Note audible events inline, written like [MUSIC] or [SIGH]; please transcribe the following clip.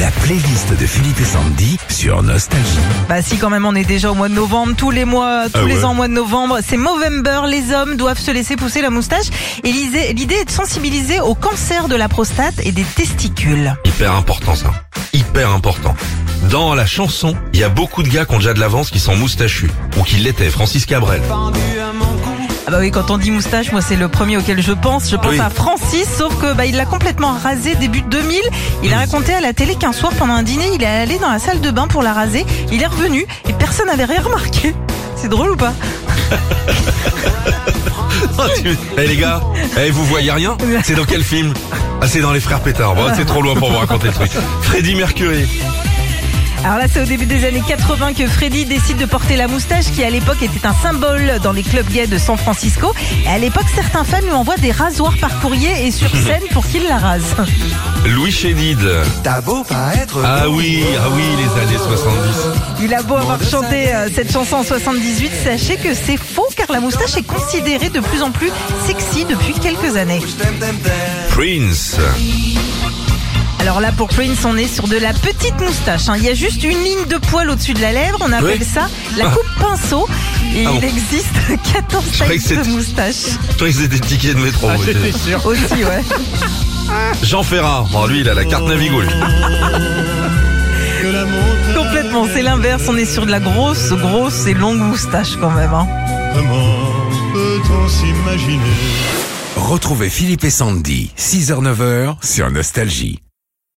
La playlist de Philippe et Sandy sur Nostalgie. Bah si quand même on est déjà au mois de novembre, tous les mois, tous Ah les ouais. ans au mois de novembre, c'est Movember, les hommes doivent se laisser pousser la moustache et l'idée l'idée est de sensibiliser au cancer de la prostate et des testicules. Hyper important ça. Hyper important. Dans la chanson, il y a beaucoup de gars qui ont déjà de l'avance qui sont moustachus. Ou qui l'étaient. Francis Cabrel. Ah bah oui, quand on dit moustache, moi c'est le premier auquel je pense. Je pense Oui. à Francis, sauf que bah il l'a complètement rasé début 2000. Il a raconté à la télé qu'un soir pendant un dîner, il est allé dans la salle de bain pour la raser. Il est revenu et personne n'avait rien remarqué. [LAUGHS] C'est drôle ou pas? [LAUGHS] Oh, tu- Eh les gars, eh, vous voyez rien? C'est dans quel film? Ah c'est dans les frères Pétard. Bon, c'est trop loin pour vous raconter le truc. Freddie Mercury. Alors là, c'est au début des années 80 que Freddy décide de porter la moustache qui à l'époque était un symbole dans les clubs gays de San Francisco. Et à l'époque, certains fans lui envoient des rasoirs par courrier et sur [LAUGHS] scène pour qu'il la rase. Louis Chédid. T'as beau pas être Ah oui, ah oui, les années 70. Il a beau avoir chanté euh, cette chanson en 78, sachez que c'est faux car la moustache est considérée de plus en plus sexy depuis quelques années. Prince. Alors là, pour Prince, on est sur de la petite moustache. hein. Il y a juste une ligne de poil au-dessus de la lèvre. On appelle Oui. ça la coupe pinceau. Et Ah bon. il existe [LAUGHS] 14 croyais que tailles de moustache. Toi, ils étaient des tickets de métro. moi, j'ai- Aussi, ouais. Jean Ferrat. Bon, lui, il a la carte Navigo, lui. Complètement, c'est l'inverse. On est sur de la grosse, grosse et longue moustache quand même. hein. Comment peut-on s'imaginer? Retrouvez Philippe et Sandy, 6h-9h sur Nostalgie.